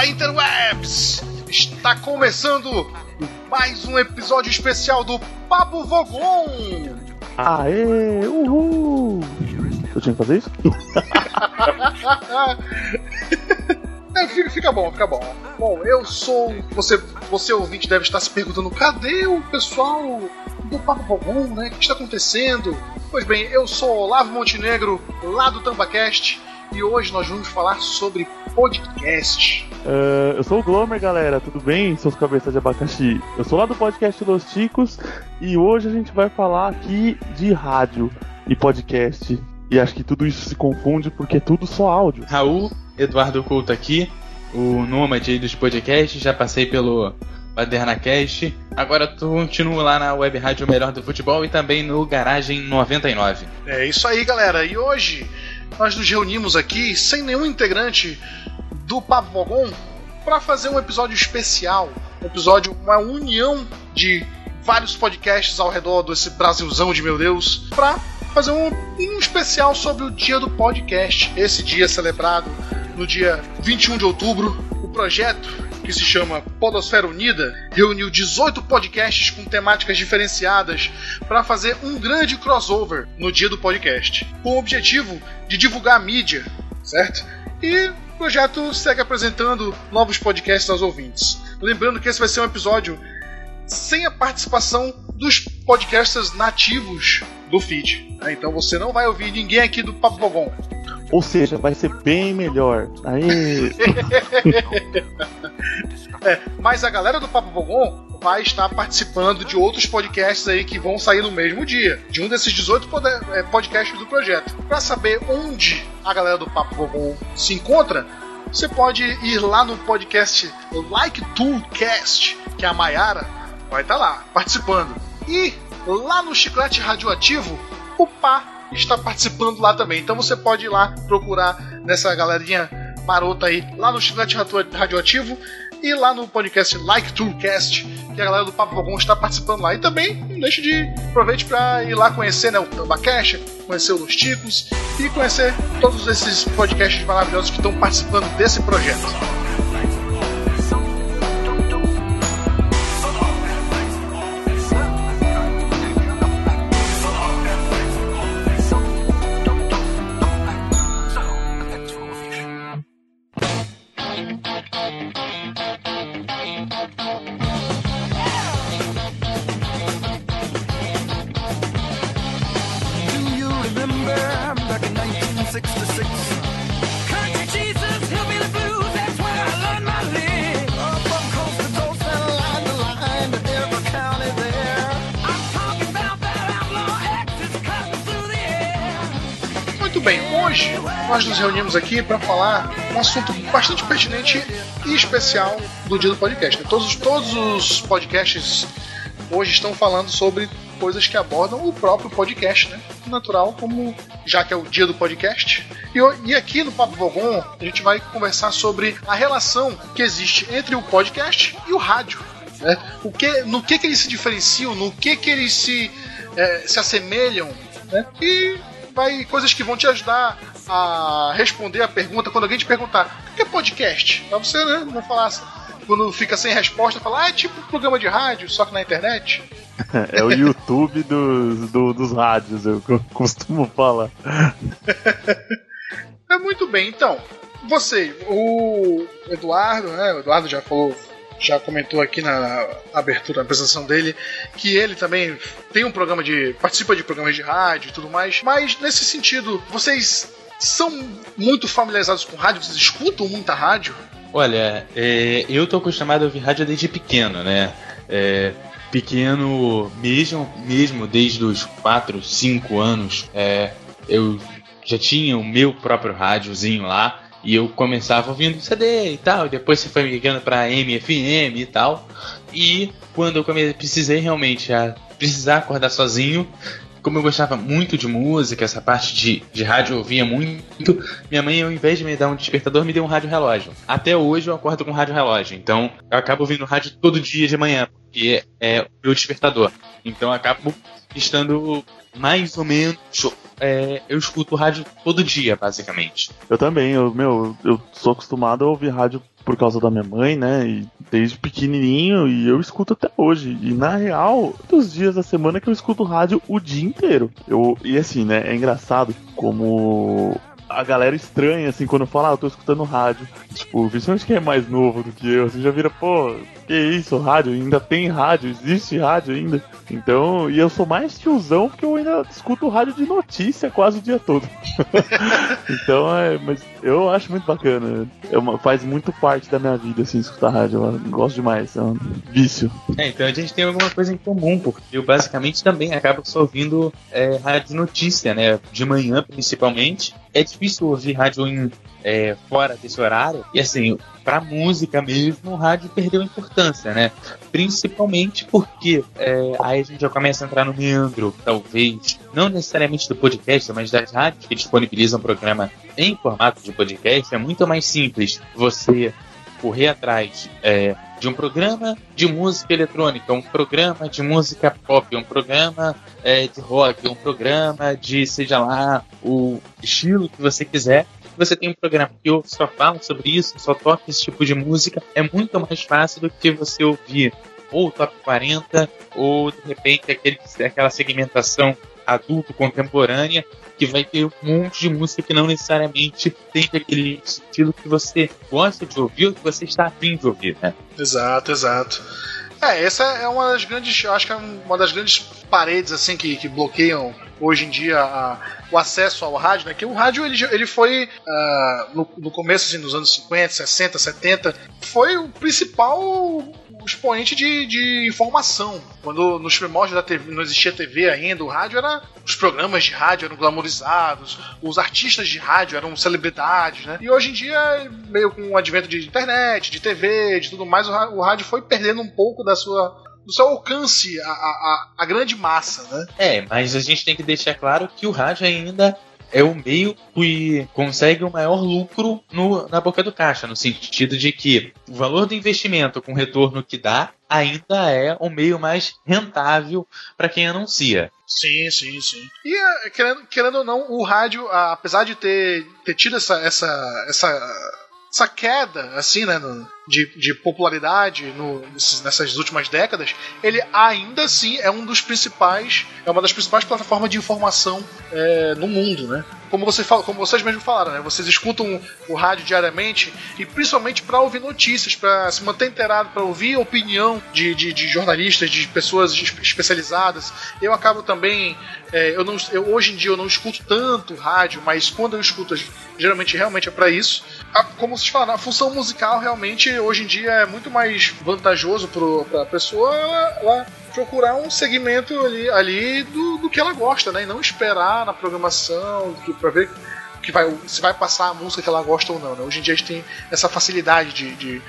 Fala Interwebs! Está começando mais um episódio especial do Papo Vogon! Aê! Uhul! Eu tinha que fazer isso? É, fica, fica bom, fica bom. Bom, eu sou. Você, você ouvinte deve estar se perguntando: cadê o pessoal do Papo Vogon, né? O que está acontecendo? Pois bem, eu sou Olavo Montenegro, lá do Tambacast, e hoje nós vamos falar sobre podcast. Uh, eu sou o Glomer, galera. Tudo bem, seus cabeças de abacaxi? Eu sou lá do podcast Los Ticos e hoje a gente vai falar aqui de rádio e podcast. E acho que tudo isso se confunde porque é tudo só áudio. Raul, Eduardo Couto aqui, o nômade dos podcasts, já passei pelo BadernaCast. Agora continuo lá na Web Rádio Melhor do Futebol e também no Garagem 99. É isso aí, galera. E hoje nós nos reunimos aqui sem nenhum integrante do Papo Vogon para fazer um episódio especial, um episódio, uma união de vários podcasts ao redor desse Brasilzão de meu Deus, para fazer um, um especial sobre o dia do podcast. Esse dia celebrado no dia 21 de outubro. O projeto, que se chama Podosfera Unida, reuniu 18 podcasts com temáticas diferenciadas para fazer um grande crossover no dia do podcast, com o objetivo de divulgar a mídia, certo? E projeto segue apresentando novos podcasts aos ouvintes. Lembrando que esse vai ser um episódio sem a participação dos podcasters nativos do feed. Né? Então você não vai ouvir ninguém aqui do Papo Vogon. Ou seja, vai ser bem melhor. Aí. é, mas a galera do Papo Vogon vai estar participando de outros podcasts aí que vão sair no mesmo dia, de um desses 18 é, podcasts do projeto. Para saber onde a galera do Papo Vogon se encontra, você pode ir lá no podcast Like Toolcast, que é a Mayara vai estar lá participando. E lá no Chiclete Radioativo, o Pá está participando lá também. Então você pode ir lá procurar nessa galerinha marota aí, lá no Chiclete Radioativo e lá no podcast Like Toolcast, que a galera do Papo Vagão está participando lá. E também não deixe de aproveite para ir lá conhecer né, o Tambacash, conhecer os Ticos e conhecer todos esses podcasts maravilhosos que estão participando desse projeto. Nós nos reunimos aqui para falar um assunto bastante pertinente e especial do dia do podcast. Todos, todos os podcasts hoje estão falando sobre coisas que abordam o próprio podcast, né? Natural, como já que é o dia do podcast. E, e aqui no Papo Vogon a gente vai conversar sobre a relação que existe entre o podcast e o rádio. Né? O que, no que, que eles se diferenciam, no que, que eles se, é, se assemelham. Né? E vai coisas que vão te ajudar a responder a pergunta quando alguém te perguntar o que é podcast? Pra você, né? Não falar assim, quando fica sem resposta, falar, ah, é tipo um programa de rádio, só que na internet. é o YouTube dos, do, dos rádios, eu costumo falar. é muito bem, então. Você, o Eduardo, né? O Eduardo já falou já comentou aqui na abertura, na apresentação dele, que ele também tem um programa de. participa de programas de rádio e tudo mais. Mas nesse sentido, vocês são muito familiarizados com rádio? Vocês escutam muita rádio? Olha, é, eu tô acostumado a ouvir rádio desde pequeno, né? É, pequeno mesmo, mesmo desde os 4, 5 anos, é, eu já tinha o meu próprio rádiozinho lá e eu começava ouvindo CD e tal, e depois você foi migrando para MFM e tal. E quando eu comecei, precisei realmente a precisar acordar sozinho, como eu gostava muito de música, essa parte de, de rádio eu ouvia muito, minha mãe, ao invés de me dar um despertador, me deu um rádio relógio. Até hoje eu acordo com rádio relógio. Então eu acabo ouvindo rádio todo dia de manhã, porque é o meu despertador. Então eu acabo estando mais ou menos. É, eu escuto rádio todo dia, basicamente. Eu também, eu, meu, eu sou acostumado a ouvir rádio por causa da minha mãe, né? E desde pequenininho e eu escuto até hoje. E na real, dos dias da semana que eu escuto rádio o dia inteiro. Eu, e assim, né? É engraçado como a galera estranha, assim, quando fala, ah, eu tô escutando rádio. Tipo, principalmente quem é mais novo do que eu, assim, já vira, pô, que isso, rádio? Ainda tem rádio? Existe rádio ainda? Então, e eu sou mais tiozão porque eu ainda escuto rádio de notícia quase o dia todo. então, é, mas eu acho muito bacana. É uma, faz muito parte da minha vida, assim, escutar rádio. Eu gosto demais, é um vício. É, então a gente tem alguma coisa em comum, porque eu basicamente também acabo só ouvindo é, rádio de notícia, né? De manhã, principalmente. É difícil ouvir rádio em é, fora desse horário. E assim, pra música mesmo, o rádio perdeu importância, né? Principalmente porque é, aí a gente já começa a entrar no meandro, talvez, não necessariamente do podcast, mas das rádios que disponibilizam o programa em formato de podcast. É muito mais simples você correr atrás é, de um programa de música eletrônica, um programa de música pop, um programa é, de rock, um programa de seja lá o estilo que você quiser. Você tem um programa que só fala sobre isso, só toca esse tipo de música, é muito mais fácil do que você ouvir ou o top 40, ou de repente aquele, aquela segmentação adulto contemporânea que vai ter um monte de música que não necessariamente tem aquele estilo que você gosta de ouvir ou que você está afim de ouvir, né? Exato, exato. É, essa é uma das grandes, acho que é uma das grandes paredes assim que, que bloqueiam hoje em dia a, o acesso ao rádio, né? Que o rádio ele, ele foi uh, no, no, começo assim, dos anos 50, 60, 70, foi o principal expoente de, de informação. Quando nos primórdios da TV não existia TV ainda, o rádio era. Os programas de rádio eram glamorizados, os artistas de rádio eram celebridades, né? E hoje em dia, meio com o advento de internet, de TV, de tudo mais, o rádio foi perdendo um pouco da sua do seu alcance a, a, a, grande massa, né? É, mas a gente tem que deixar claro que o rádio ainda é o meio que consegue o maior lucro no, na boca do caixa, no sentido de que o valor do investimento com o retorno que dá ainda é o meio mais rentável para quem anuncia. Sim, sim, sim. E eh, querendo, querendo ou não, o rádio, apesar de ter, ter tido essa, essa, essa essa queda, assim, né, no, de, de popularidade no, nessas últimas décadas, ele ainda assim é um dos principais, é uma das principais plataformas de informação é, no mundo, né? Como, você fala, como vocês mesmos falaram, né? Vocês escutam o rádio diariamente e principalmente para ouvir notícias, para se manter inteirado, para ouvir a opinião de, de, de, jornalistas, de pessoas especializadas. Eu acabo também, é, eu não, eu, hoje em dia eu não escuto tanto rádio, mas quando eu escuto, geralmente realmente é para isso como vocês falaram, a função musical realmente hoje em dia é muito mais vantajoso para a pessoa ela, procurar um segmento ali, ali do, do, que ela gosta, né? E não esperar na programação para ver que vai, se vai passar a música que ela gosta ou não. Né? Hoje em dia a gente tem essa facilidade de, de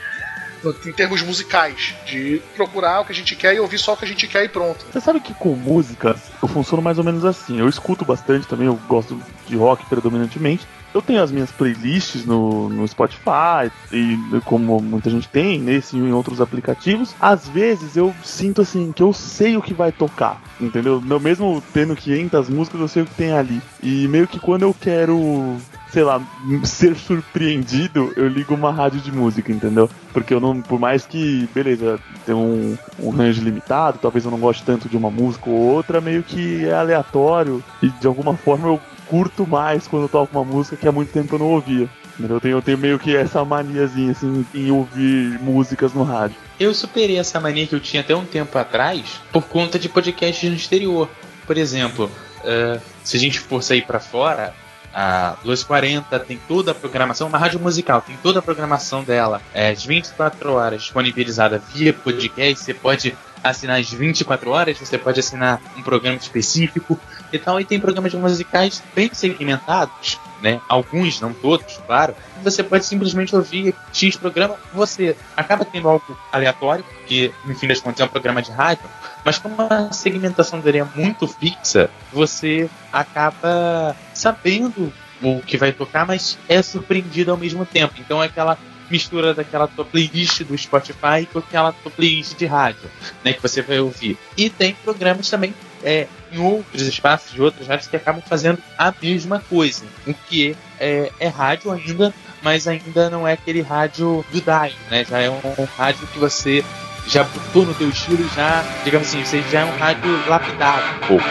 em termos musicais, de procurar o que a gente quer e ouvir só o que a gente quer e pronto. Você sabe que com música eu funciono mais ou menos assim. Eu escuto bastante também, eu gosto de rock predominantemente, eu tenho as minhas playlists no, no Spotify, e como muita gente tem, nesse e em outros aplicativos. Às vezes eu sinto assim que eu sei o que vai tocar, entendeu? Eu mesmo tendo 500 músicas, eu sei o que tem ali. E meio que quando eu quero sei lá, ser surpreendido, eu ligo uma rádio de música, entendeu? Porque eu não, por mais que, beleza, tem um, um range limitado, talvez eu não goste tanto de uma música ou outra, meio que é aleatório e de alguma forma eu curto mais quando eu toco uma música que há muito tempo eu não ouvia. Eu tenho, eu tenho meio que essa maniazinha assim em ouvir músicas no rádio. Eu superei essa mania que eu tinha até um tempo atrás por conta de podcasts no exterior. Por exemplo, uh, se a gente for sair para fora, a 240 tem toda a programação, uma rádio musical, tem toda a programação dela, é, as 24 horas disponibilizada via podcast, você pode assinar as 24 horas, você pode assinar um programa específico e tal, e tem programas musicais bem segmentados, né? Alguns, não todos, claro. Você pode simplesmente ouvir X programa, você acaba tendo algo aleatório, que no fim das contas é um programa de rádio, mas como a segmentação dele é muito fixa, você acaba sabendo o que vai tocar, mas é surpreendido ao mesmo tempo. Então é aquela mistura daquela tua playlist do Spotify com aquela tua playlist de rádio, né, que você vai ouvir. E tem programas também é, em outros espaços de outras rádios que acabam fazendo a mesma coisa, o que é, é rádio ainda, mas ainda não é aquele rádio do dial, né? Já é um, um rádio que você já botou no teu estilo, já, digamos assim, você já é um rádio lapidado um pouco.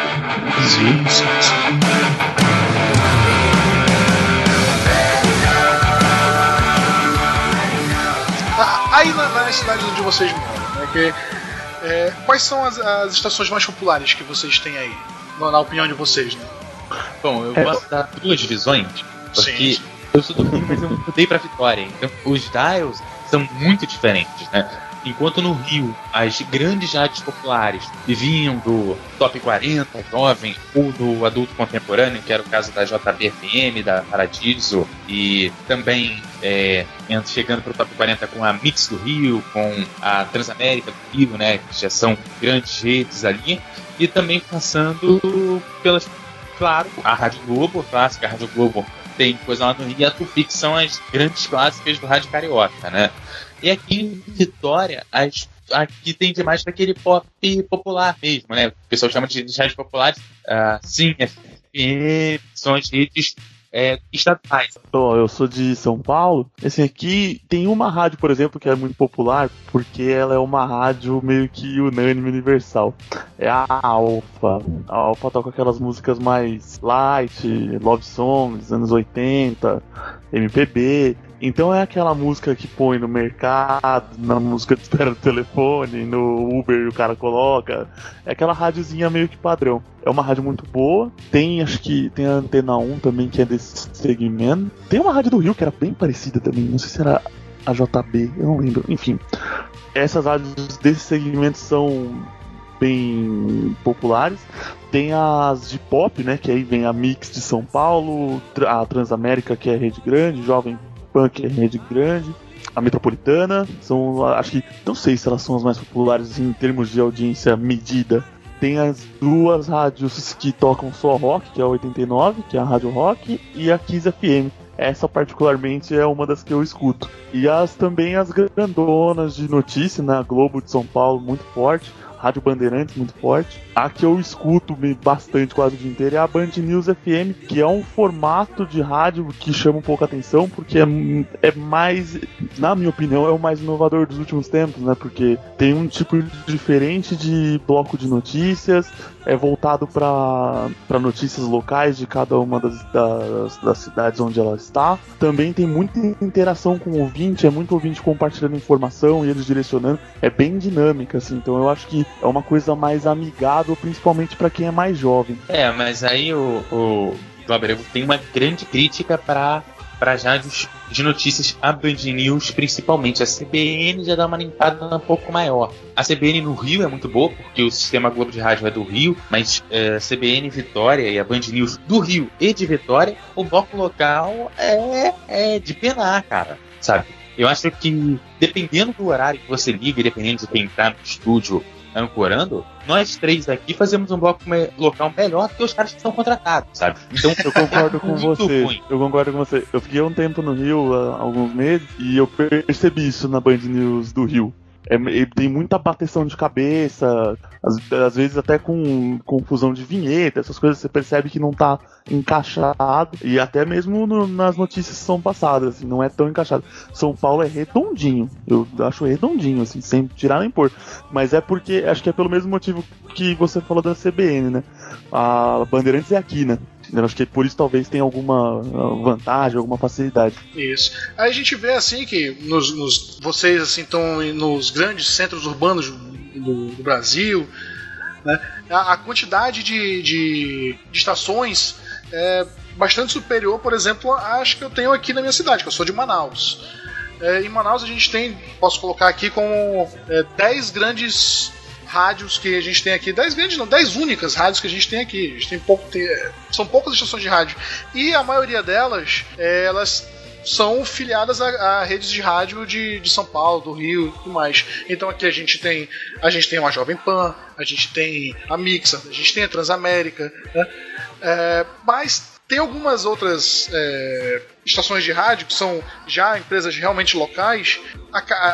Sim, sim, sim. Aí na, na cidade onde vocês moram, né, que, é, quais são as, as, estações mais populares que vocês têm aí, na, na opinião de vocês, né? Bom, eu é. posso dar duas visões, porque sim. eu sou do Rio, mas eu mudei pra Vitória, então os dials são muito diferentes, né? Enquanto no Rio as grandes rádios populares vinham do Top 40 jovem ou do adulto contemporâneo, que era o caso da JBFM, da Paradiso, e também é, chegando para o Top 40 com a Mix do Rio, com a Transamérica do Rio, né, que já são grandes redes ali, e também passando pelas, claro, a Rádio Globo, a clássica a Rádio Globo tem coisa lá no Rio, e a Tupi, que são as grandes clássicas do Rádio Carioca, né? E aqui em Vitória, as, aqui tem demais para aquele pop popular mesmo, né? O pessoal chama de rádios populares. Uh, sim, FM, são as redes é, estatais. Então, eu sou de São Paulo. Assim, aqui tem uma rádio, por exemplo, que é muito popular, porque ela é uma rádio meio que unânime universal. É a Alfa. A Alfa toca aquelas músicas mais light, love songs, anos 80, MPB. Então é aquela música que põe no mercado, na música de espera do telefone, no Uber o cara coloca. É aquela rádiozinha meio que padrão. É uma rádio muito boa. Tem, acho que tem a Antena 1 também, que é desse segmento. Tem uma rádio do Rio que era bem parecida também. Não sei se era a JB, eu não lembro. Enfim, essas rádios desse segmento são bem populares. Tem as de pop, né? Que aí vem a Mix de São Paulo, a Transamérica, que é rede grande, Jovem Punk é rede grande. A Metropolitana são, acho que, não sei se elas são as mais populares em termos de audiência medida. Tem as duas rádios que tocam só rock, que é a 89, que é a Rádio Rock, e a Kiss FM. Essa particularmente é uma das que eu escuto. E as também as grandonas de notícia na Globo de São Paulo, muito forte. Rádio Bandeirantes muito forte. A que eu escuto bastante quase o dia inteiro é a Band News FM, que é um formato de rádio que chama um pouco a atenção, porque é, é mais, na minha opinião, é o mais inovador dos últimos tempos, né? Porque tem um tipo diferente de bloco de notícias, é voltado para notícias locais de cada uma das, das, das, cidades onde ela está. Também tem muita interação com o ouvinte, é muito ouvinte compartilhando informação e eles direcionando. É bem dinâmica, assim. Então eu acho que é uma coisa mais amigável, principalmente para quem é mais jovem. É, mas aí o, o Glauber, tem uma grande crítica para para rádios de notícias, a Band News principalmente. A CBN já dá uma limpada um pouco maior. A CBN no Rio é muito boa, porque o sistema Globo de Rádio é do Rio, mas é, CBN Vitória e a Band News do Rio e de Vitória, o bloco local é, é de penar, cara, sabe? Eu acho que dependendo do horário que você liga, dependendo de quem tá no estúdio ancorando, nós três aqui fazemos um bloco me local melhor do que os caras que são contratados, sabe? Então eu concordo com você. Ruim. Eu concordo com você. Eu fiquei um tempo no Rio há alguns meses e eu percebi isso na Band News do Rio. É, tem muita bateção de cabeça, às, às, vezes até com confusão de vinheta, essas coisas você percebe que não tá encaixado, e até mesmo no, nas notícias que são passadas, assim, não é tão encaixado. São Paulo é redondinho, eu acho redondinho, assim, sem tirar nem pôr. Mas é porque, acho que é pelo mesmo motivo que você falou da CBN, né? A Bandeirantes é aqui, né? Eu acho que por isso talvez tenha alguma ah, vantagem, alguma facilidade. Isso. Aí a gente vê assim que nos, nos vocês assim estão nos grandes centros urbanos do, do Brasil, né? A, a quantidade de, de, de estações é, bastante superior, por exemplo, às que eu tenho aqui na minha cidade, que eu sou de Manaus. É, em Manaus a gente tem, posso colocar aqui como é, 10 grandes rádios que a gente tem aqui, 10 grandes não, 10 únicas rádios que a gente tem aqui. A gente tem pouco, tem, é, são poucas estações de rádio. E a maioria delas, é, elas são filiadas a, a, redes de rádio de, de São Paulo, do Rio e tudo mais. Então aqui a gente tem a gente tem uma Jovem Pan, a gente tem a Mixa, a gente tem a Transamérica, né? É, mas tem algumas outras é, estações de rádio que são já empresas realmente locais.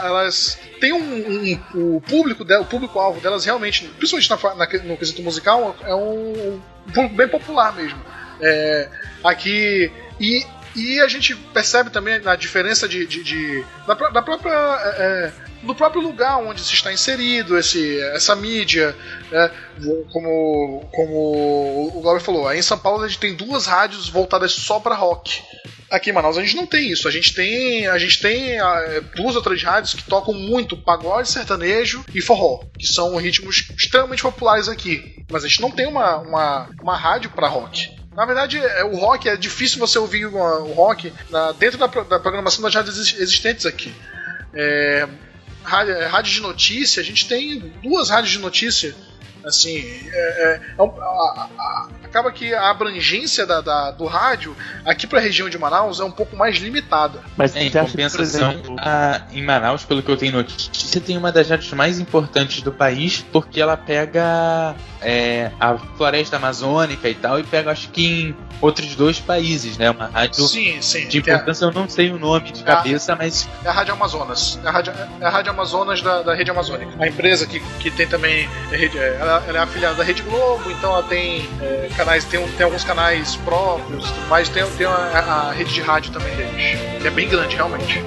Elas têm um, um o público o público alvo delas realmente, principalmente na, na, no quesito musical, é um, um público bem popular mesmo. É, aqui e e a gente percebe também a diferença de, de, de da, da, própria. É, do próprio lugar onde se está inserido esse, essa mídia. Né? Como, como o Glauber falou, aí em São Paulo a gente tem duas rádios voltadas só para rock. Aqui em Manaus a gente não tem isso. A gente tem, a gente tem duas ou três rádios que tocam muito pagode, sertanejo e forró, que são ritmos extremamente populares aqui. Mas a gente não tem uma, uma, uma rádio para rock. Na verdade, é, o rock é difícil você ouvir o rock dentro da, da, programação das rádios existentes aqui. É, rádio, é, de notícia, a gente tem duas rádios de notícia Assim, é, é, é a, a, acaba que a abrangência da, da do rádio aqui para a região de Manaus é um pouco mais limitada. Mas é, em compensação, que, exemplo... a, em Manaus, pelo que eu tenho notícia, tem uma das rádios mais importantes do país, porque ela pega é, a floresta amazônica e tal, e pega acho que em outros dois países, né? Uma rádio sim, sim, de importância, a, eu não sei o nome de cabeça, mas. É a Rádio Amazonas. É a Rádio, é a rádio Amazonas da, da Rede Amazônica. A empresa que, que tem também. Ela ela, é afiliada da Rede Globo, então ela tem é, canais, tem, tem alguns canais próprios, mas tem, tem a, a rede de rádio também deles, que é bem grande realmente.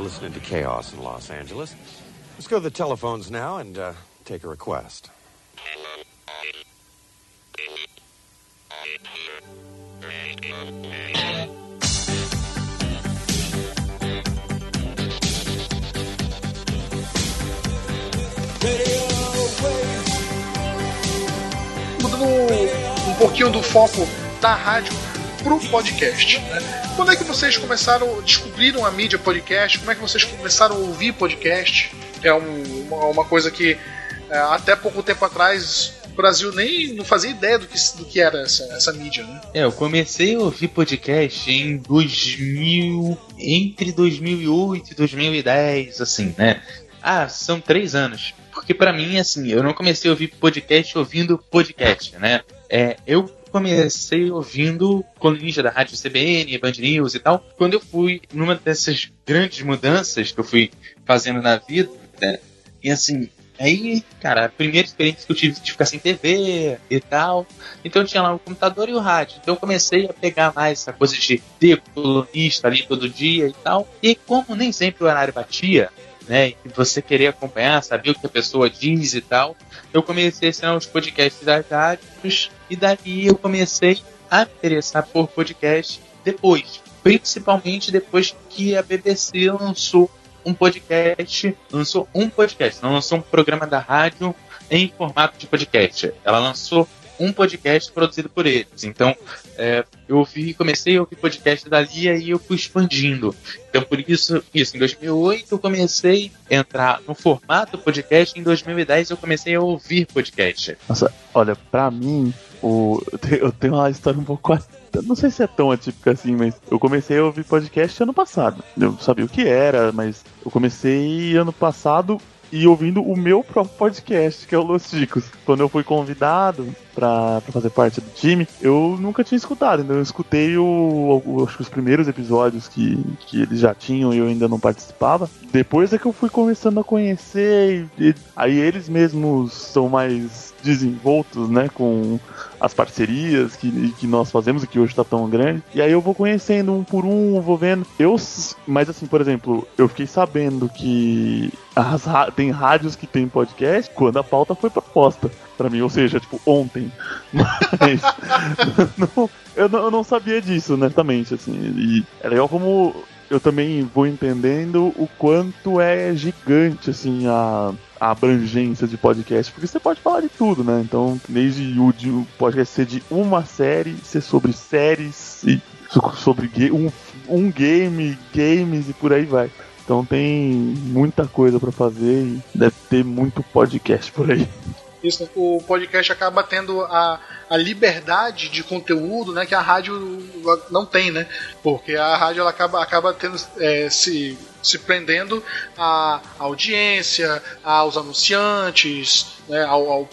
Listening to Chaos in Los Angeles. Let's go to the telephones now and uh, take a request. Mudando um pouquinho do foco da rádio pro podcast. Né? Quando é que vocês começaram, descobriram a mídia podcast? Como é que vocês começaram a ouvir podcast? É um, uma, uma, coisa que é, até pouco tempo atrás o Brasil nem não fazia ideia do que, do que era essa, essa mídia, né? É, eu comecei a ouvir podcast em 2000, entre 2008 e 2010, assim, né? Ah, são três anos. Porque para mim, assim, eu não comecei a ouvir podcast ouvindo podcast, né? É, eu comecei ouvindo colunista da rádio CBN, Band News e tal. Quando eu fui numa dessas grandes mudanças que eu fui fazendo na vida, né? E assim, aí, cara, a primeira experiência que eu tive de ficar sem TV e tal. Então tinha lá o computador e o rádio. Então eu comecei a pegar mais essa coisa de ter colunista ali todo dia e tal. E como nem sempre o horário batia, né? E você querer acompanhar, saber o que a pessoa diz e tal. Eu comecei a assinar os podcasts das rádios e daí eu comecei a interessar por podcast depois. Principalmente depois que a BBC lançou um podcast, lançou um podcast, não lançou um programa da rádio em formato de podcast. Ela lançou um podcast produzido por eles. Então, é, eu ouvi, comecei a ouvir podcast dali e aí eu fui expandindo. Então, por isso, isso, em 2008 eu comecei a entrar no formato podcast, em 2010 eu comecei a ouvir podcast. Nossa, olha, pra mim, o, eu tenho uma história um pouco não sei se é tão atípica assim, mas eu comecei a ouvir podcast ano passado. Eu sabia o que era, mas eu comecei ano passado e ouvindo o meu próprio podcast, que é o Los Chicos. Quando eu fui convidado pra, fazer parte do time, eu nunca tinha escutado, então eu escutei o, o, acho que os primeiros episódios que, que eles já tinham e eu ainda não participava. Depois é que eu fui começando a conhecer, e, e aí eles mesmos são mais desenvoltos, né, com as parcerias que, que nós fazemos e que hoje tá tão grande. E aí eu vou conhecendo um por um, vou vendo. Eu, mas assim, por exemplo, eu fiquei sabendo que as, tem rádios que tem podcast quando a pauta foi proposta para mim, ou seja, tipo, ontem. Mas não, eu, não, eu não sabia disso, honestamente, assim. E é legal como eu também vou entendendo o quanto é gigante, assim, a, a abrangência de podcast, porque você pode falar de tudo, né? Então, desde o, de, o podcast ser de uma série, ser sobre séries, e sobre um, um game, games e por aí vai. Então tem muita coisa para fazer e deve ter muito podcast por aí. Isso, o podcast acaba tendo a, a liberdade de conteúdo né, que a rádio não tem, né? Porque a rádio ela acaba, acaba tendo, é, se, se prendendo à audiência, aos anunciantes, né, ao, ao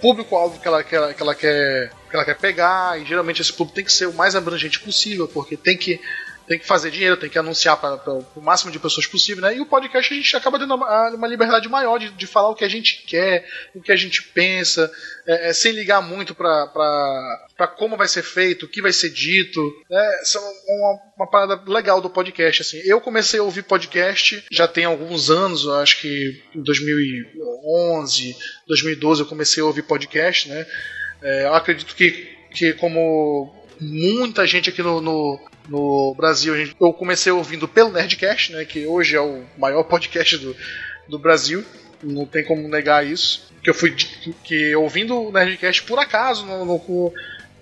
público-alvo que ela, que, ela, que, ela quer, que ela quer pegar, e geralmente esse público tem que ser o mais abrangente possível, porque tem que tem que fazer dinheiro, tem que anunciar para o máximo de pessoas possível, né? E o podcast a gente acaba tendo uma, uma liberdade maior de, de, falar o que a gente quer, o que a gente pensa, é, é, sem ligar muito para como vai ser feito, o que vai ser dito. É, Isso é uma, uma parada legal do podcast. Assim. Eu comecei a ouvir podcast já tem alguns anos, acho que em 2011, 2012 eu comecei a ouvir podcast, né? É, eu acredito que, que como muita gente aqui no, no, no Brasil. Eu comecei ouvindo pelo Nerdcast, né, que hoje é o maior podcast do, do Brasil. Não tem como negar isso. Que eu fui que ouvindo o Nerdcast por acaso, no, no,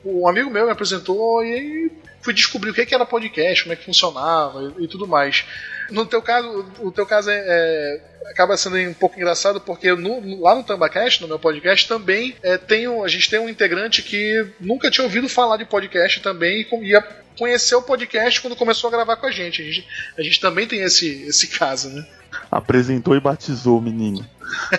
um amigo meu me apresentou e fui descobrir o que era podcast, como é que funcionava e, e tudo mais. No teu caso, o teu caso é, é, acaba sendo um pouco engraçado porque no, lá no Tambacast, no meu podcast, também é, tem um, a gente tem um integrante que nunca tinha ouvido falar de podcast também e ia conhecer o podcast quando começou a gravar com a gente. A gente, a gente também tem esse, esse caso, né? Apresentou e batizou o menino.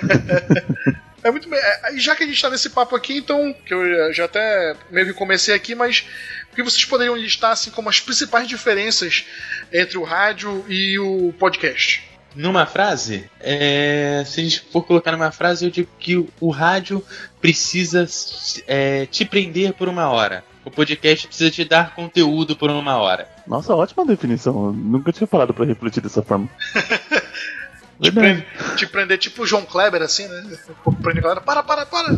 É muito bem. É, já que a gente está nesse papo aqui, então, que eu já até meio que comecei aqui, mas o que vocês poderiam listar assim como as principais diferenças entre o rádio e o podcast? Numa frase, é, se a gente for colocar numa frase, eu digo que o, o rádio precisa é, te prender por uma hora. O podcast precisa te dar conteúdo por uma hora. Nossa, ótima definição. Eu nunca tinha parado para refletir dessa forma. prender, te prender tipo o João Kleber, assim, né? Prende a galera, para, para, para!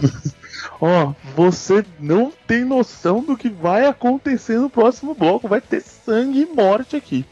Ó, oh, você não tem noção do que vai acontecer no próximo bloco. Vai ter sangue e morte aqui.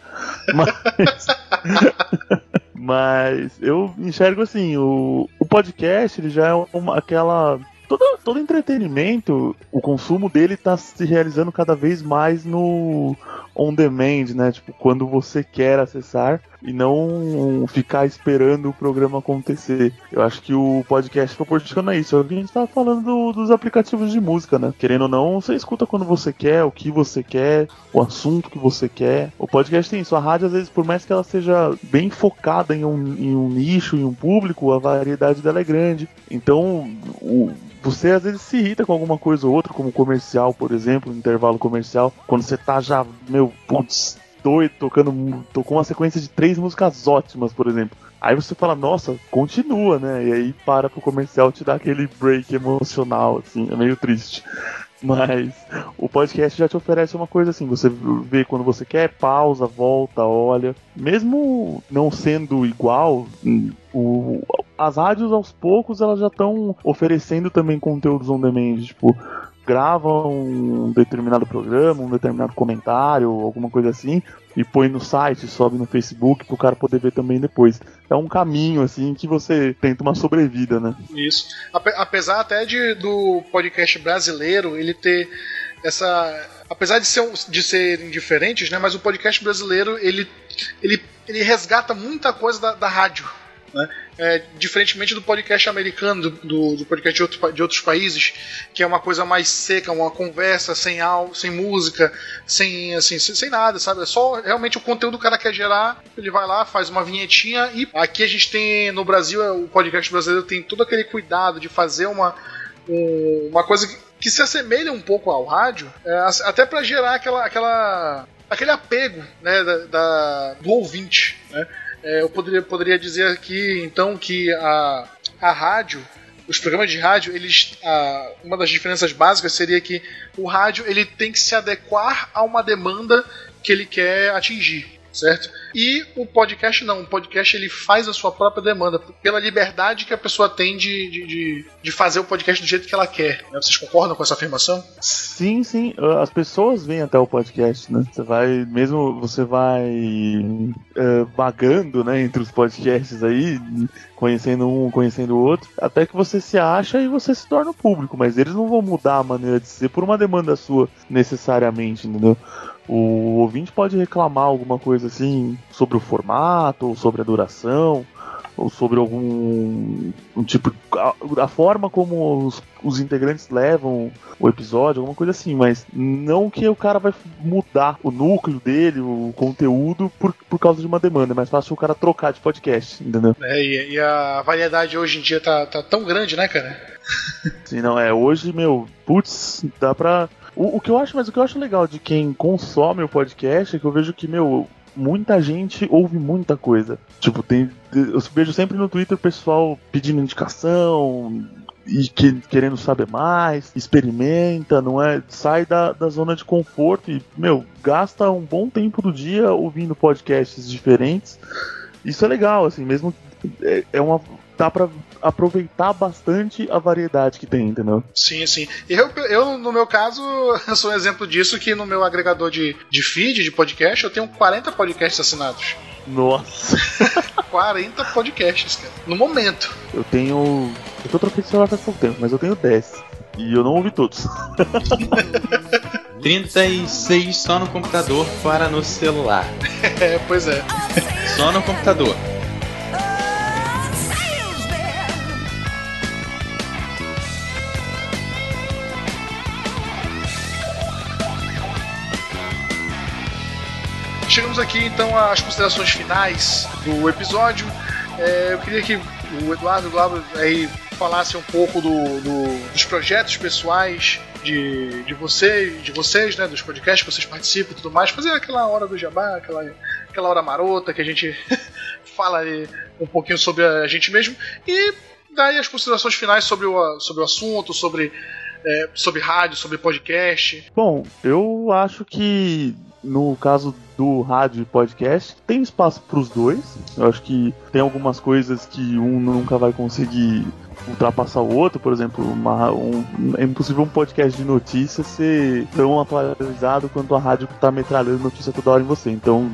Mas. Mas eu enxergo assim, o, o podcast ele já é uma, aquela todo, todo entretenimento, o consumo dele está se realizando cada vez mais no on demand, né? Tipo, quando você quer acessar e não ficar esperando o programa acontecer. Eu acho que o podcast proporciona isso. É que a gente estava falando do, dos aplicativos de música, né? Querendo ou não, você escuta quando você quer, o que você quer, o assunto que você quer. O podcast tem isso. A rádio, às vezes, por mais que ela seja bem focada em um, em um nicho, em um público, a variedade dela é grande. Então, o, você às vezes se irrita com alguma coisa ou outra, como comercial, por exemplo, intervalo comercial, quando você tá já, meu, putz, doido, tocando, tocou uma sequência de três músicas ótimas, por exemplo. Aí você fala, nossa, continua, né? E aí para pro comercial te dá aquele break emocional, assim, é meio triste. Mas o podcast já te oferece uma coisa assim, você vê quando você quer, pausa, volta, olha. Mesmo não sendo igual, o, as rádios aos poucos elas já estão oferecendo também conteúdos on demand, tipo, grava um determinado programa, um determinado comentário, alguma coisa assim, e põe no site, sobe no Facebook para o cara poder ver também depois. É um caminho assim que você tenta uma sobrevida, né? Isso. Apesar até de do podcast brasileiro ele ter essa apesar de ser de serem diferentes, né, mas o podcast brasileiro ele ele, ele resgata muita coisa da, da rádio Né? É, diferentemente do podcast americano, do, do, do podcast de, outro, de, outros países, que é uma coisa mais seca, uma conversa sem áudio, sem música, sem, assim, sem, sem, nada, sabe? É só realmente o conteúdo que o cara quer gerar, ele vai lá, faz uma vinhetinha e aqui a gente tem, no Brasil, o podcast brasileiro tem todo aquele cuidado de fazer uma, um, uma coisa que, que, se assemelha um pouco ao rádio, é, até para gerar aquela, aquela, aquele apego né, da, da do ouvinte, né? É, eu poderia, poderia dizer aqui então que a, a rádio, os programas de rádio, eles, a, uma das diferenças básicas seria que o rádio ele tem que se adequar a uma demanda que ele quer atingir certo? E o podcast não, o podcast ele faz a sua própria demanda, pela liberdade que a pessoa tem de, de, de, fazer o podcast do jeito que ela quer. Né? Vocês concordam com essa afirmação? Sim, sim. As pessoas vêm até o podcast, né? Você vai, mesmo você vai uh, vagando, né, entre os podcasts aí, conhecendo um, conhecendo o outro, até que você se acha e você se torna público, mas eles não vão mudar a maneira de ser por uma demanda sua necessariamente, entendeu? O ouvinte pode reclamar alguma coisa assim sobre o formato, ou sobre a duração, ou sobre algum um tipo a, a forma como os, os, integrantes levam o episódio, alguma coisa assim, mas não que o cara vai mudar o núcleo dele, o conteúdo por, por causa de uma demanda, é mais fácil o cara trocar de podcast, entendeu? É, e, e a variedade hoje em dia tá, tá tão grande, né, cara? Sim, não, é, hoje, meu, putz, dá pra o, o, que eu acho, mas o que eu acho legal de quem consome o podcast é que eu vejo que, meu, muita gente ouve muita coisa. Tipo, tem. Eu vejo sempre no Twitter o pessoal pedindo indicação, e que, querendo saber mais, experimenta, não é? Sai da, da zona de conforto e, meu, gasta um bom tempo do dia ouvindo podcasts diferentes. Isso é legal, assim, mesmo. É, é uma. Dá pra aproveitar bastante a variedade que tem, entendeu? Sim, sim. Eu, eu no meu caso, eu sou um exemplo disso que no meu agregador de, de feed, de podcast, eu tenho 40 podcasts assinados. Nossa! 40 podcasts, cara. No momento. Eu tenho. Eu tô trocando de celular faz pouco tempo, mas eu tenho 10. E eu não ouvi todos. 36 só no computador, para no celular. É, pois é. Só no computador. Chegamos aqui então às considerações finais do episódio. É, eu queria que o Eduardo Glauber aí falasse um pouco do, do, dos projetos pessoais de, de, você, de vocês, né, dos podcasts que vocês participam e tudo mais, fazer aquela hora do jabá, aquela, aquela hora marota que a gente fala um pouquinho sobre a gente mesmo e daí as considerações finais sobre o, sobre o assunto, sobre, é, sobre rádio, sobre podcast. Bom, eu acho que no caso do rádio e podcast, tem espaço para os dois. Eu acho que tem algumas coisas que um nunca vai conseguir ultrapassar o outro, por exemplo, uma, um, é impossível um podcast de notícias ser tão atualizado quanto a rádio que está metralhando notícia toda hora em você. Então,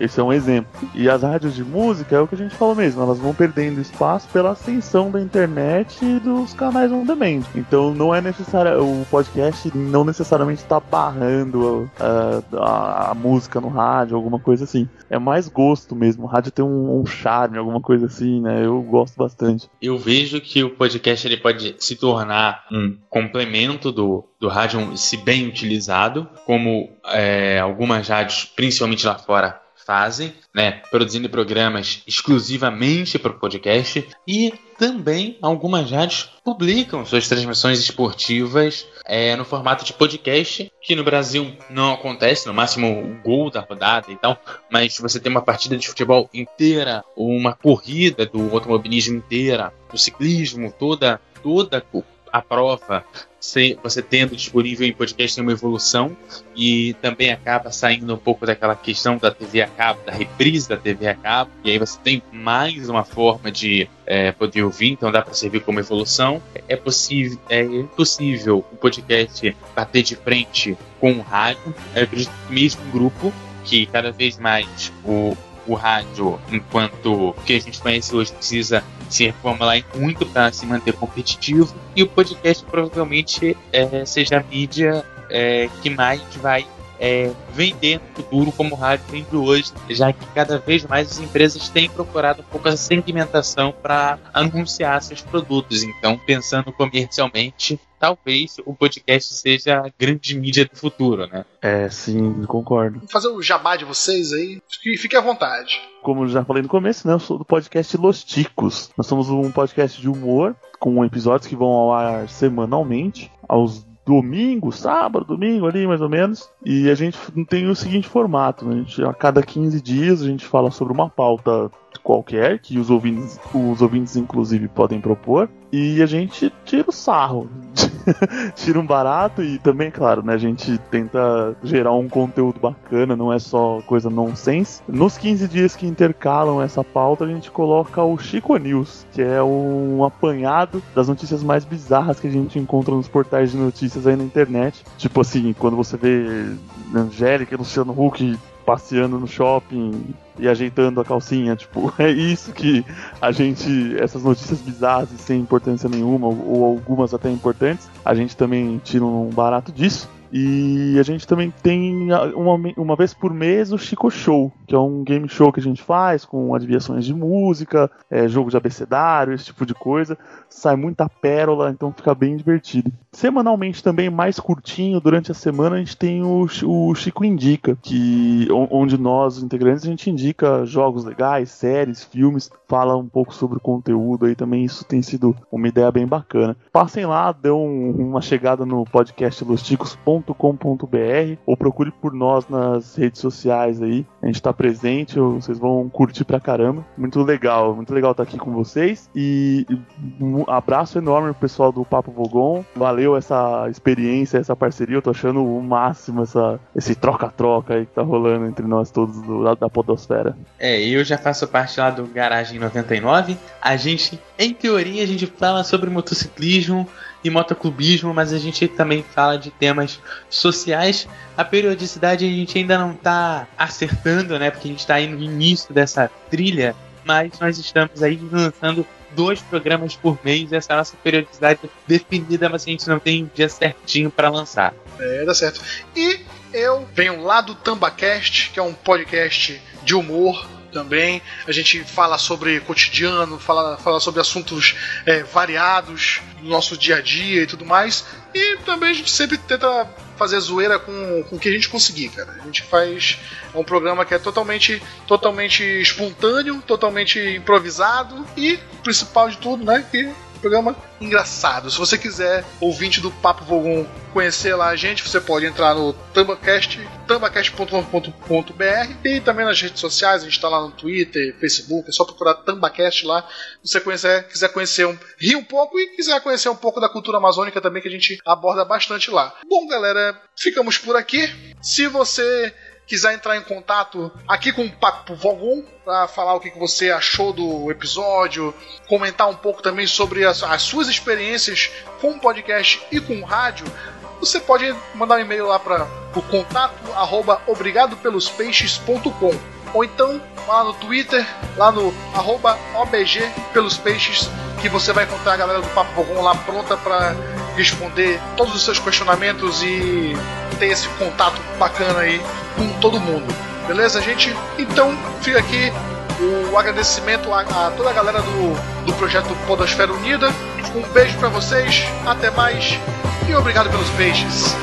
esse é um exemplo. E as rádios de música é o que a gente falou mesmo, elas vão perdendo espaço pela ascensão da internet e dos canais on demand. Então, não é necessário, o podcast não necessariamente está barrando a, a, a, música no rádio, alguma coisa assim. É mais gosto mesmo. O rádio tem um, um charme, alguma coisa assim, né? Eu gosto bastante. Eu vejo que o podcast ele pode se tornar um complemento do, do rádio, se bem utilizado, como é, algumas rádios, principalmente lá fora, fazem, né, produzindo programas exclusivamente para o podcast e também algumas rádios publicam suas transmissões esportivas é, no formato de podcast, que no Brasil não acontece, no máximo o gol da rodada e tal, mas você tem uma partida de futebol inteira, uma corrida do automobilismo inteira, o ciclismo, toda toda a prova você tendo disponível em podcast tem uma evolução e também acaba saindo um pouco daquela questão da TV a cabo, da reprise da TV a cabo, e aí você tem mais uma forma de é, poder ouvir, então dá para servir como evolução. É possível, é possível o podcast bater de frente com o rádio, é mesmo grupo que cada vez mais o, o rádio, enquanto que a gente conhece hoje, precisa se reformular muito para se manter competitivo. E o podcast provavelmente é, seja a mídia é, que mais vai é, vender no futuro como o rádio vende hoje, já que cada vez mais as empresas têm procurado um pouco a segmentação para anunciar seus produtos. Então, pensando comercialmente, talvez o podcast seja a grande mídia do futuro, né? É, sim, concordo. Vou fazer o jabá de vocês aí. Fique à vontade. Como eu já falei no começo, né? Eu sou do podcast Los Ticos. Nós somos um podcast de humor com episódios que vão ao ar semanalmente, aos domingo, sábado, domingo ali mais ou menos. E a gente tem o seguinte formato: né? a, gente, a cada 15 dias a gente fala sobre uma pauta qualquer que os ouvintes, os ouvintes inclusive podem propor e a gente tira o sarro, tira um barato e também, claro, né, a gente tenta gerar um conteúdo bacana, não é só coisa nonsense. Nos 15 dias que intercalam essa pauta, a gente coloca o Chico News, que é um apanhado das notícias mais bizarras que a gente encontra nos portais de notícias aí na internet. Tipo assim, quando você vê Angélica Luciano Huck passeando no shopping e ajeitando a calcinha, tipo, é isso que a gente, essas notícias bizarras e sem importância nenhuma, ou, algumas até importantes, a gente também tira um barato disso. E a gente também tem uma, uma vez por mês o Chico Show, que é um game show que a gente faz com adivinhações de música, é, jogo de abecedário, esse tipo de coisa. Sai muita pérola, então fica bem divertido. Semanalmente também, mais curtinho, durante a semana, a gente tem o, o Chico Indica, que onde nós, os integrantes, a gente indica jogos legais, séries, filmes, fala um pouco sobre o conteúdo aí também. Isso tem sido uma ideia bem bacana. Passem lá, dê um, uma chegada no podcast losticos.com com.br ou procure por nós nas redes sociais aí. A gente tá presente, vocês vão curtir pra caramba. Muito legal, muito legal estar tá aqui com vocês. E um abraço enorme pro pessoal do Papo Vogon. Valeu essa experiência, essa parceria. Eu tô achando o máximo essa, esse troca-troca aí que tá rolando entre nós todos do lado da Podosfera. É, eu já faço parte lá do Garagem 99. A gente, em teoria, a gente fala sobre motociclismo e motoclubismo, mas a gente também fala de temas sociais. A periodicidade a gente ainda não está acertando, né? Porque a gente está aí no início dessa trilha, mas nós estamos aí lançando dois programas por mês. Essa é a nossa periodicidade definida, mas a gente não tem um dia certinho para lançar. É, dá certo. E eu venho lá do Tambacast, que é um podcast de humor também. A gente fala sobre cotidiano, fala, fala sobre assuntos é, variados do nosso dia a dia e tudo mais. E também a gente sempre tenta fazer zoeira com, com o que a gente conseguir, cara. A gente faz é um programa que é totalmente, totalmente espontâneo, totalmente improvisado e, principal de tudo, né, que programa engraçado. Se você quiser, ouvinte do Papo Vogon, conhecer lá a gente, você pode entrar no Tambacast, tambacast.com.br e também nas redes sociais, a gente está lá no Twitter, Facebook, é só procurar Tambacast lá. Se você conhecer, quiser conhecer um, rir um pouco e quiser conhecer um pouco da cultura amazônica também, que a gente aborda bastante lá. Bom, galera, ficamos por aqui. Se você quiser entrar em contato aqui com o Papo Vogon para falar o que você achou do episódio, comentar um pouco também sobre as, as suas experiências com o podcast e com o rádio, você pode mandar um e-mail lá para o contato arroba obrigadopelospeixes.com ou então lá no Twitter, lá no arroba OBG pelos peixes, que você vai encontrar a galera do Papo Vogon lá pronta para responder todos os seus questionamentos e ter esse contato bacana aí com todo mundo. Beleza, gente? Então fica aqui o agradecimento a, a toda a galera do, do projeto Podosfera Unida. Um beijo para vocês, até mais e obrigado pelos peixes.